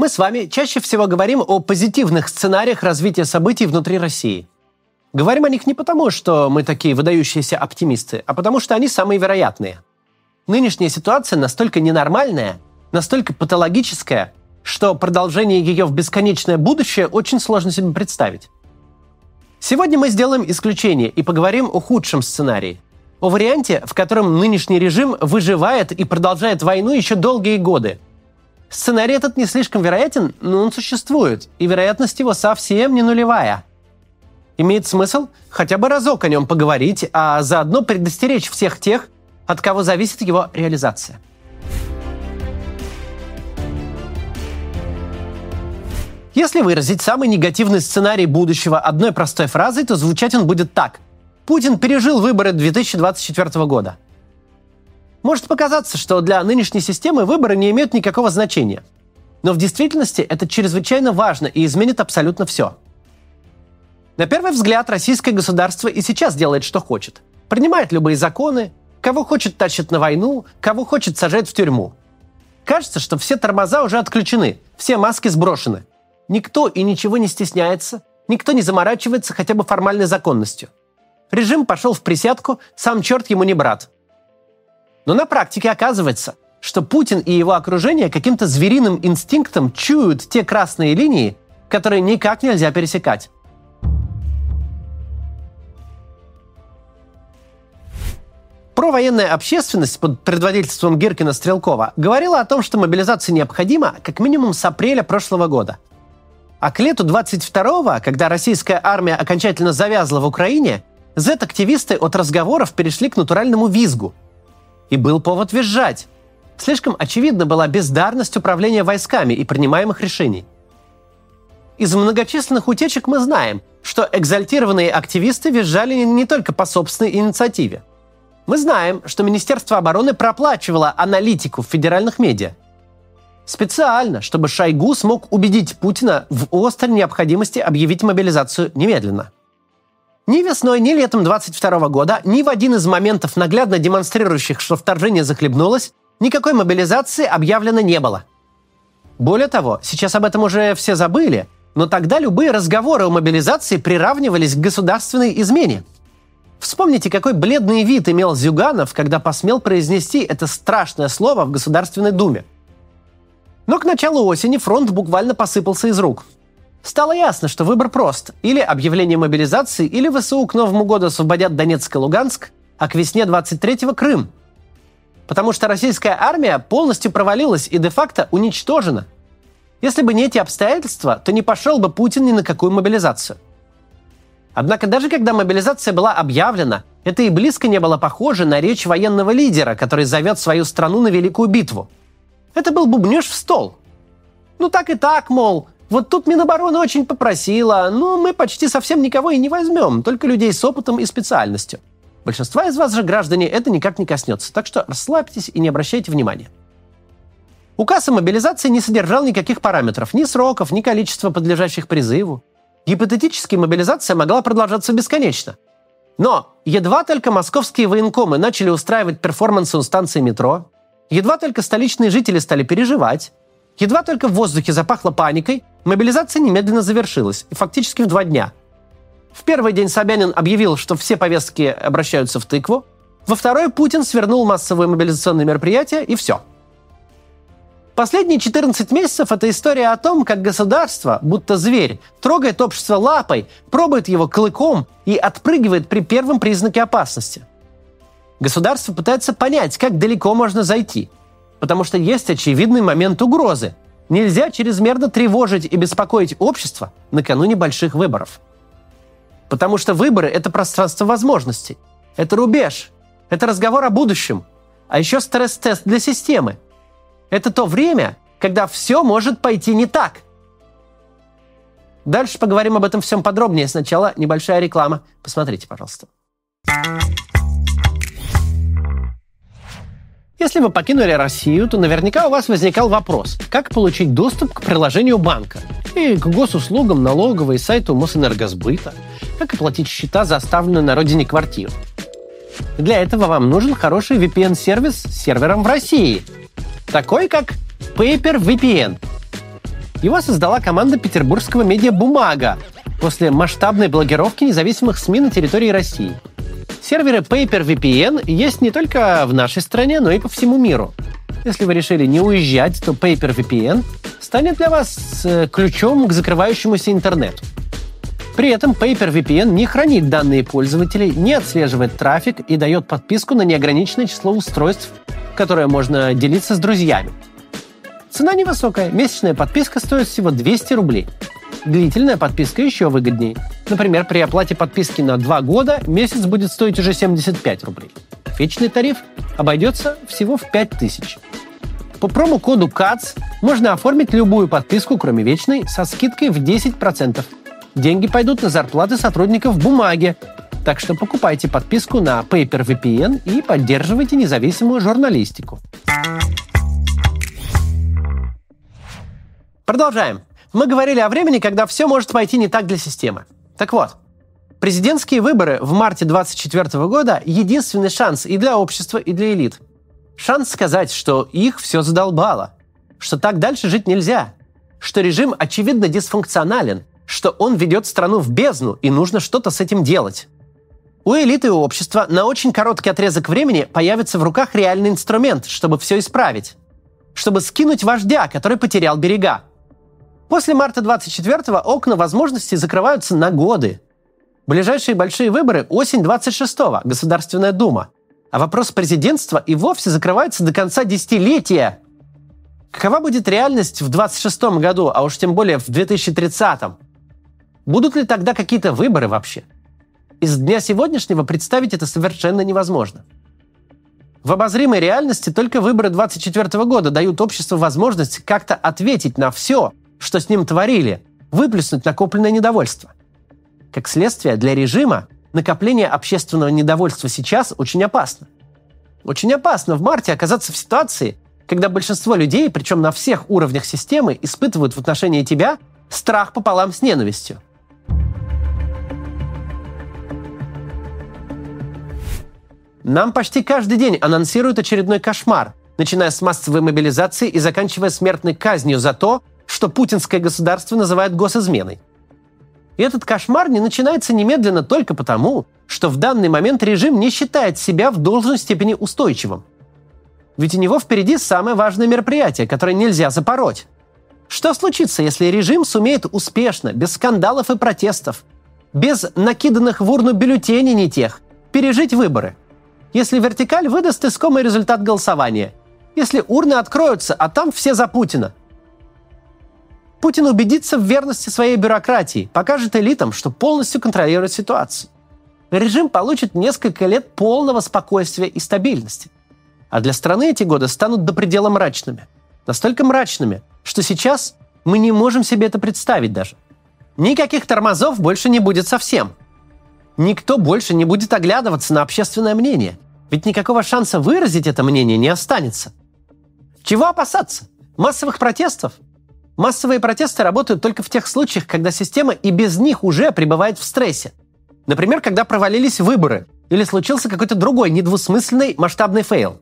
Мы с вами чаще всего говорим о позитивных сценариях развития событий внутри России. Говорим о них не потому, что мы такие выдающиеся оптимисты, а потому что они самые вероятные. Нынешняя ситуация настолько ненормальная, настолько патологическая, что продолжение ее в бесконечное будущее очень сложно себе представить. Сегодня мы сделаем исключение и поговорим о худшем сценарии. О варианте, в котором нынешний режим выживает и продолжает войну еще долгие годы. Сценарий этот не слишком вероятен, но он существует, и вероятность его совсем не нулевая – имеет смысл хотя бы разок о нем поговорить, а заодно предостеречь всех тех, от кого зависит его реализация. Если выразить самый негативный сценарий будущего одной простой фразой, то звучать он будет так. Путин пережил выборы 2024 года. Может показаться, что для нынешней системы выборы не имеют никакого значения. Но в действительности это чрезвычайно важно и изменит абсолютно все – на первый взгляд, российское государство и сейчас делает, что хочет. Принимает любые законы, кого хочет тащит на войну, кого хочет сажает в тюрьму. Кажется, что все тормоза уже отключены, все маски сброшены. Никто и ничего не стесняется, никто не заморачивается хотя бы формальной законностью. Режим пошел в присядку, сам черт ему не брат. Но на практике оказывается, что Путин и его окружение каким-то звериным инстинктом чуют те красные линии, которые никак нельзя пересекать. Провоенная общественность под предводительством Гиркина Стрелкова говорила о том, что мобилизация необходима как минимум с апреля прошлого года. А к лету 22-го, когда российская армия окончательно завязла в Украине, Z-активисты от разговоров перешли к натуральному визгу. И был повод визжать. Слишком очевидна была бездарность управления войсками и принимаемых решений. Из многочисленных утечек мы знаем, что экзальтированные активисты визжали не только по собственной инициативе – мы знаем, что Министерство обороны проплачивало аналитику в федеральных медиа. Специально, чтобы Шойгу смог убедить Путина в острой необходимости объявить мобилизацию немедленно. Ни весной, ни летом 22 года, ни в один из моментов, наглядно демонстрирующих, что вторжение захлебнулось, никакой мобилизации объявлено не было. Более того, сейчас об этом уже все забыли, но тогда любые разговоры о мобилизации приравнивались к государственной измене – Вспомните, какой бледный вид имел Зюганов, когда посмел произнести это страшное слово в Государственной Думе. Но к началу осени фронт буквально посыпался из рук. Стало ясно, что выбор прост. Или объявление мобилизации, или ВСУ к Новому году освободят Донецк и Луганск, а к весне 23-го Крым. Потому что российская армия полностью провалилась и де-факто уничтожена. Если бы не эти обстоятельства, то не пошел бы Путин ни на какую мобилизацию – Однако даже когда мобилизация была объявлена, это и близко не было похоже на речь военного лидера, который зовет свою страну на великую битву. Это был бубнеж в стол. Ну так и так, мол, вот тут Минобороны очень попросила, но мы почти совсем никого и не возьмем, только людей с опытом и специальностью. Большинства из вас же, граждане, это никак не коснется, так что расслабьтесь и не обращайте внимания. Указ о мобилизации не содержал никаких параметров, ни сроков, ни количества подлежащих призыву. Гипотетически мобилизация могла продолжаться бесконечно. Но едва только московские военкомы начали устраивать перформансы у станции метро, едва только столичные жители стали переживать, едва только в воздухе запахло паникой, мобилизация немедленно завершилась, и фактически в два дня. В первый день Собянин объявил, что все повестки обращаются в тыкву, во второй Путин свернул массовые мобилизационные мероприятия, и все – Последние 14 месяцев – это история о том, как государство, будто зверь, трогает общество лапой, пробует его клыком и отпрыгивает при первом признаке опасности. Государство пытается понять, как далеко можно зайти, потому что есть очевидный момент угрозы. Нельзя чрезмерно тревожить и беспокоить общество накануне больших выборов. Потому что выборы – это пространство возможностей, это рубеж, это разговор о будущем, а еще стресс-тест для системы – это то время, когда все может пойти не так. Дальше поговорим об этом всем подробнее. Сначала небольшая реклама. Посмотрите, пожалуйста. Если вы покинули Россию, то наверняка у вас возникал вопрос, как получить доступ к приложению банка и к госуслугам налоговой и сайту Мосэнергосбыта, как оплатить счета за оставленную на родине квартиру. Для этого вам нужен хороший VPN-сервис с сервером в России – такой как Paper VPN. Его создала команда петербургского медиа «Бумага» после масштабной блокировки независимых СМИ на территории России. Серверы Paper VPN есть не только в нашей стране, но и по всему миру. Если вы решили не уезжать, то Paper VPN станет для вас э, ключом к закрывающемуся интернету. При этом Paper VPN не хранит данные пользователей, не отслеживает трафик и дает подписку на неограниченное число устройств, которое можно делиться с друзьями. Цена невысокая. Месячная подписка стоит всего 200 рублей. Длительная подписка еще выгоднее. Например, при оплате подписки на 2 года месяц будет стоить уже 75 рублей. Вечный тариф обойдется всего в 5000. По промокоду КАЦ можно оформить любую подписку, кроме вечной, со скидкой в 10%. Деньги пойдут на зарплаты сотрудников бумаги, так что покупайте подписку на Paper VPN и поддерживайте независимую журналистику. Продолжаем. Мы говорили о времени, когда все может пойти не так для системы. Так вот, президентские выборы в марте 2024 года – единственный шанс и для общества, и для элит. Шанс сказать, что их все задолбало, что так дальше жить нельзя, что режим очевидно дисфункционален, что он ведет страну в бездну и нужно что-то с этим делать. У элиты и общества на очень короткий отрезок времени появится в руках реальный инструмент, чтобы все исправить. Чтобы скинуть вождя, который потерял берега. После марта 24-го окна возможностей закрываются на годы. Ближайшие большие выборы – осень 26-го, Государственная Дума. А вопрос президентства и вовсе закрывается до конца десятилетия. Какова будет реальность в 26 году, а уж тем более в 2030? м Будут ли тогда какие-то выборы вообще? Из дня сегодняшнего представить это совершенно невозможно. В обозримой реальности только выборы 24 года дают обществу возможность как-то ответить на все, что с ним творили, выплеснуть накопленное недовольство. Как следствие, для режима накопление общественного недовольства сейчас очень опасно. Очень опасно в марте оказаться в ситуации, когда большинство людей, причем на всех уровнях системы, испытывают в отношении тебя страх пополам с ненавистью. Нам почти каждый день анонсируют очередной кошмар, начиная с массовой мобилизации и заканчивая смертной казнью за то, что путинское государство называют госизменой. И этот кошмар не начинается немедленно только потому, что в данный момент режим не считает себя в должной степени устойчивым. Ведь у него впереди самое важное мероприятие, которое нельзя запороть. Что случится, если режим сумеет успешно, без скандалов и протестов, без накиданных в урну бюллетеней не тех, пережить выборы? Если вертикаль выдаст искомый результат голосования? Если урны откроются, а там все за Путина? Путин убедится в верности своей бюрократии, покажет элитам, что полностью контролирует ситуацию. Режим получит несколько лет полного спокойствия и стабильности. А для страны эти годы станут до предела мрачными. Настолько мрачными, что сейчас мы не можем себе это представить даже. Никаких тормозов больше не будет совсем. Никто больше не будет оглядываться на общественное мнение. Ведь никакого шанса выразить это мнение не останется. Чего опасаться? Массовых протестов? Массовые протесты работают только в тех случаях, когда система и без них уже пребывает в стрессе. Например, когда провалились выборы или случился какой-то другой недвусмысленный масштабный фейл.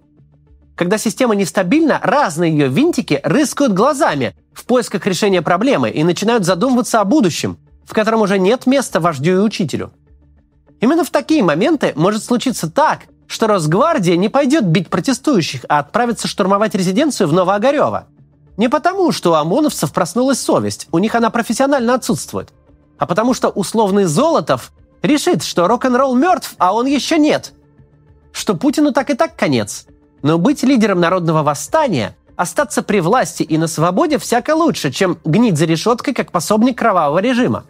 Когда система нестабильна, разные ее винтики рыскают глазами в поисках решения проблемы и начинают задумываться о будущем, в котором уже нет места вождю и учителю. Именно в такие моменты может случиться так, что Росгвардия не пойдет бить протестующих, а отправится штурмовать резиденцию в Новоогарево – не потому, что у ОМОНовцев проснулась совесть, у них она профессионально отсутствует, а потому что условный Золотов решит, что рок-н-ролл мертв, а он еще нет. Что Путину так и так конец. Но быть лидером народного восстания, остаться при власти и на свободе всяко лучше, чем гнить за решеткой как пособник кровавого режима.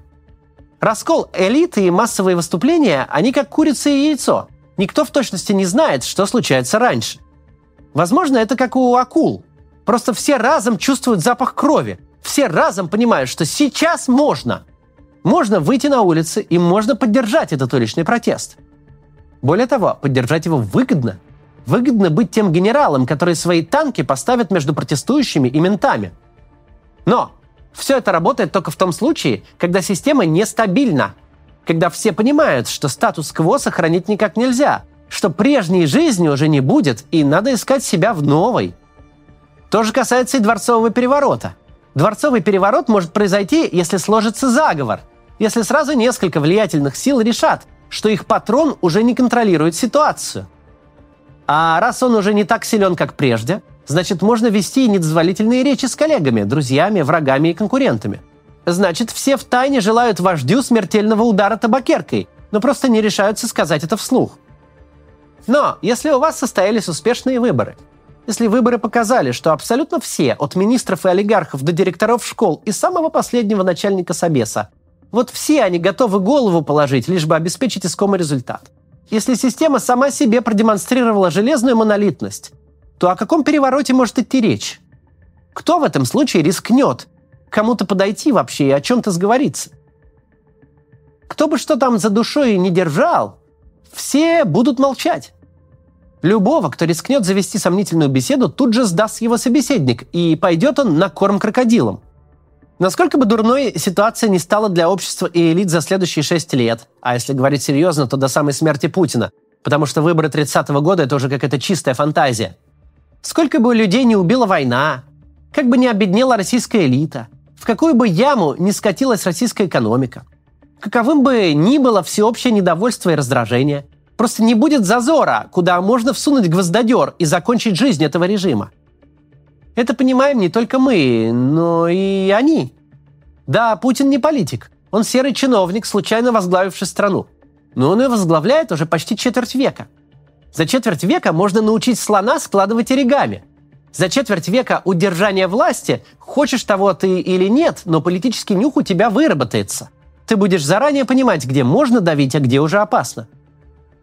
Раскол элиты и массовые выступления, они как курица и яйцо. Никто в точности не знает, что случается раньше. Возможно, это как у акул. Просто все разом чувствуют запах крови. Все разом понимают, что сейчас можно. Можно выйти на улицы и можно поддержать этот уличный протест. Более того, поддержать его выгодно. Выгодно быть тем генералом, который свои танки поставит между протестующими и ментами. Но все это работает только в том случае, когда система нестабильна. Когда все понимают, что статус-кво сохранить никак нельзя, что прежней жизни уже не будет, и надо искать себя в новой – то же касается и дворцового переворота. Дворцовый переворот может произойти, если сложится заговор, если сразу несколько влиятельных сил решат, что их патрон уже не контролирует ситуацию. А раз он уже не так силен, как прежде, значит, можно вести недозволительные речи с коллегами, друзьями, врагами и конкурентами. Значит, все в тайне желают вождю смертельного удара табакеркой, но просто не решаются сказать это вслух. Но если у вас состоялись успешные выборы, если выборы показали, что абсолютно все, от министров и олигархов до директоров школ и самого последнего начальника Собеса, вот все они готовы голову положить, лишь бы обеспечить искомый результат. Если система сама себе продемонстрировала железную монолитность, то о каком перевороте может идти речь? Кто в этом случае рискнет кому-то подойти вообще и о чем-то сговориться? Кто бы что там за душой не держал, все будут молчать. Любого, кто рискнет завести сомнительную беседу, тут же сдаст его собеседник, и пойдет он на корм крокодилам. Насколько бы дурной ситуация не стала для общества и элит за следующие шесть лет, а если говорить серьезно, то до самой смерти Путина, потому что выборы 30-го года – это уже какая-то чистая фантазия. Сколько бы людей не убила война, как бы не обеднела российская элита, в какую бы яму не скатилась российская экономика, каковым бы ни было всеобщее недовольство и раздражение – Просто не будет зазора, куда можно всунуть гвоздодер и закончить жизнь этого режима. Это понимаем не только мы, но и они. Да, Путин не политик. Он серый чиновник, случайно возглавивший страну. Но он ее возглавляет уже почти четверть века. За четверть века можно научить слона складывать оригами. За четверть века удержания власти, хочешь того ты или нет, но политический нюх у тебя выработается. Ты будешь заранее понимать, где можно давить, а где уже опасно.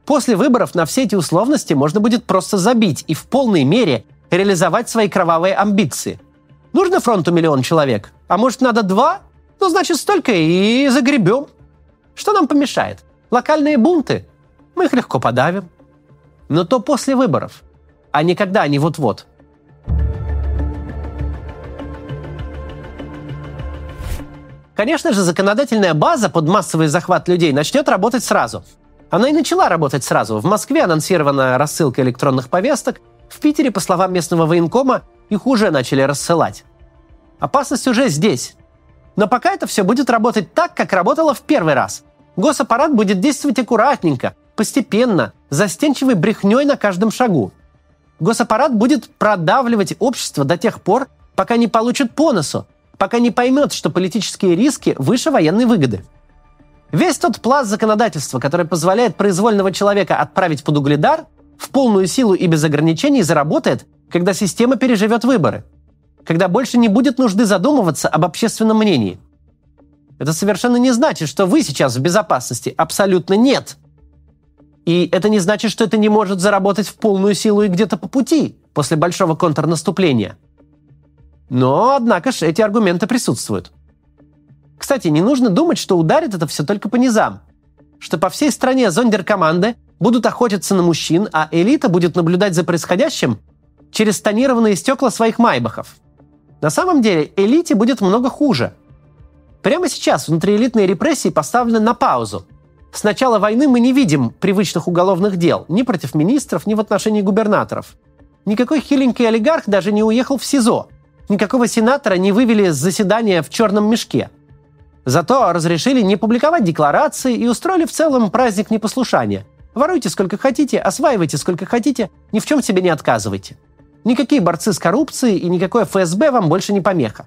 После выборов на все эти условности можно будет просто забить и в полной мере реализовать свои кровавые амбиции. Нужно фронту миллион человек? А может, надо два? Ну, значит, столько и загребем. Что нам помешает? Локальные бунты? Мы их легко подавим. Но то после выборов, а не когда они вот-вот. Конечно же, законодательная база под массовый захват людей начнет работать сразу – она и начала работать сразу. В Москве анонсирована рассылка электронных повесток. В Питере, по словам местного военкома, их уже начали рассылать. Опасность уже здесь. Но пока это все будет работать так, как работало в первый раз. Госаппарат будет действовать аккуратненько, постепенно, застенчивой брехней на каждом шагу. Госаппарат будет продавливать общество до тех пор, пока не получит по носу, пока не поймет, что политические риски выше военной выгоды. Весь тот пласт законодательства, который позволяет произвольного человека отправить под угледар, в полную силу и без ограничений заработает, когда система переживет выборы. Когда больше не будет нужды задумываться об общественном мнении. Это совершенно не значит, что вы сейчас в безопасности. Абсолютно нет. И это не значит, что это не может заработать в полную силу и где-то по пути, после большого контрнаступления. Но, однако же, эти аргументы присутствуют. Кстати, не нужно думать, что ударит это все только по низам. Что по всей стране зондеркоманды будут охотиться на мужчин, а элита будет наблюдать за происходящим через тонированные стекла своих майбахов. На самом деле элите будет много хуже. Прямо сейчас внутриэлитные репрессии поставлены на паузу. С начала войны мы не видим привычных уголовных дел ни против министров, ни в отношении губернаторов. Никакой хиленький олигарх даже не уехал в СИЗО. Никакого сенатора не вывели с заседания в черном мешке – Зато разрешили не публиковать декларации и устроили в целом праздник непослушания. Воруйте сколько хотите, осваивайте сколько хотите, ни в чем себе не отказывайте. Никакие борцы с коррупцией и никакое ФСБ вам больше не помеха.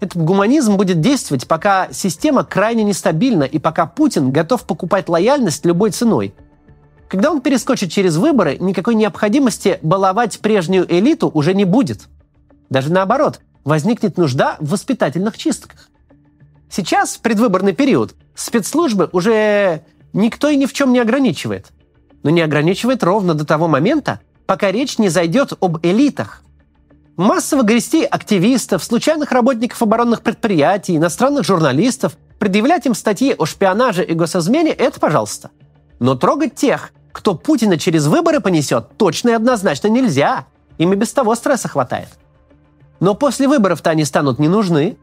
Этот гуманизм будет действовать, пока система крайне нестабильна и пока Путин готов покупать лояльность любой ценой. Когда он перескочит через выборы, никакой необходимости баловать прежнюю элиту уже не будет. Даже наоборот, возникнет нужда в воспитательных чистках. Сейчас, предвыборный период, спецслужбы уже никто и ни в чем не ограничивает. Но не ограничивает ровно до того момента, пока речь не зайдет об элитах. Массово грести активистов, случайных работников оборонных предприятий, иностранных журналистов, предъявлять им статьи о шпионаже и госизмене – это пожалуйста. Но трогать тех, кто Путина через выборы понесет, точно и однозначно нельзя. Им и без того стресса хватает. Но после выборов-то они станут не нужны.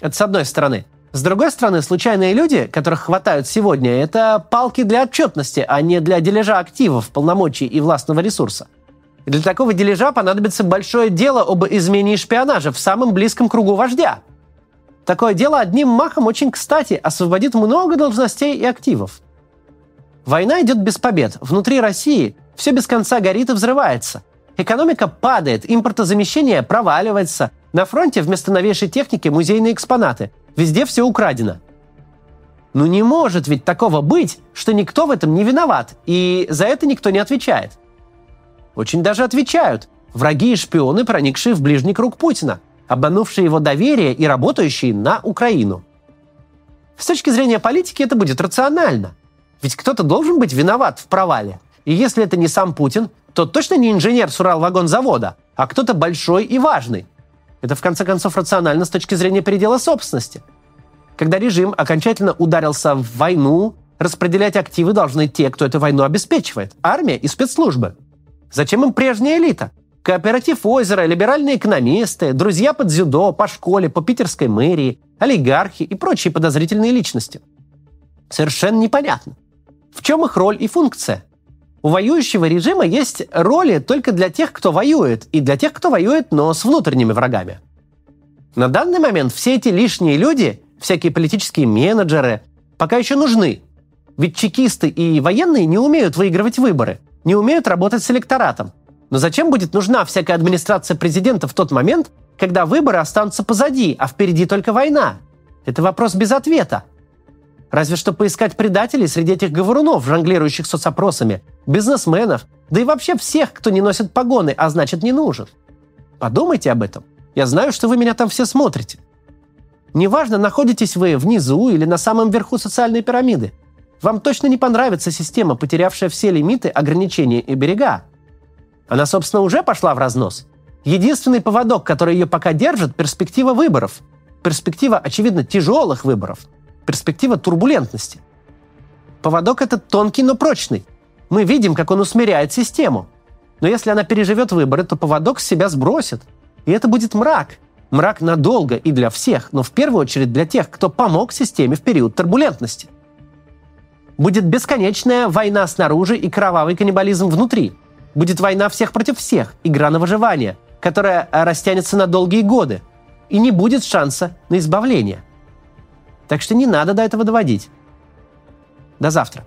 Это с одной стороны. С другой стороны, случайные люди, которых хватают сегодня, это палки для отчетности, а не для дележа активов, полномочий и властного ресурса. Для такого дележа понадобится большое дело об измене и шпионаже в самом близком кругу вождя. Такое дело одним махом очень кстати освободит много должностей и активов. Война идет без побед. Внутри России все без конца горит и взрывается. Экономика падает, импортозамещение проваливается. На фронте вместо новейшей техники музейные экспонаты. Везде все украдено. Ну не может ведь такого быть, что никто в этом не виноват, и за это никто не отвечает. Очень даже отвечают. Враги и шпионы, проникшие в ближний круг Путина, обманувшие его доверие и работающие на Украину. С точки зрения политики это будет рационально. Ведь кто-то должен быть виноват в провале. И если это не сам Путин, то точно не инженер с Уралвагонзавода, а кто-то большой и важный. Это, в конце концов, рационально с точки зрения передела собственности. Когда режим окончательно ударился в войну, распределять активы должны те, кто эту войну обеспечивает – армия и спецслужбы. Зачем им прежняя элита? Кооператив озера, либеральные экономисты, друзья под дзюдо, по школе, по питерской мэрии, олигархи и прочие подозрительные личности. Совершенно непонятно. В чем их роль и функция? У воюющего режима есть роли только для тех, кто воюет, и для тех, кто воюет, но с внутренними врагами. На данный момент все эти лишние люди, всякие политические менеджеры, пока еще нужны. Ведь чекисты и военные не умеют выигрывать выборы, не умеют работать с электоратом. Но зачем будет нужна всякая администрация президента в тот момент, когда выборы останутся позади, а впереди только война? Это вопрос без ответа. Разве что поискать предателей среди этих говорунов, жонглирующих соцопросами, бизнесменов, да и вообще всех, кто не носит погоны, а значит не нужен. Подумайте об этом. Я знаю, что вы меня там все смотрите. Неважно, находитесь вы внизу или на самом верху социальной пирамиды. Вам точно не понравится система, потерявшая все лимиты, ограничения и берега. Она, собственно, уже пошла в разнос. Единственный поводок, который ее пока держит – перспектива выборов. Перспектива, очевидно, тяжелых выборов – перспектива турбулентности. Поводок этот тонкий, но прочный. Мы видим, как он усмиряет систему. Но если она переживет выборы, то поводок с себя сбросит. И это будет мрак. Мрак надолго и для всех, но в первую очередь для тех, кто помог системе в период турбулентности. Будет бесконечная война снаружи и кровавый каннибализм внутри. Будет война всех против всех, игра на выживание, которая растянется на долгие годы. И не будет шанса на избавление – так что не надо до этого доводить. До завтра.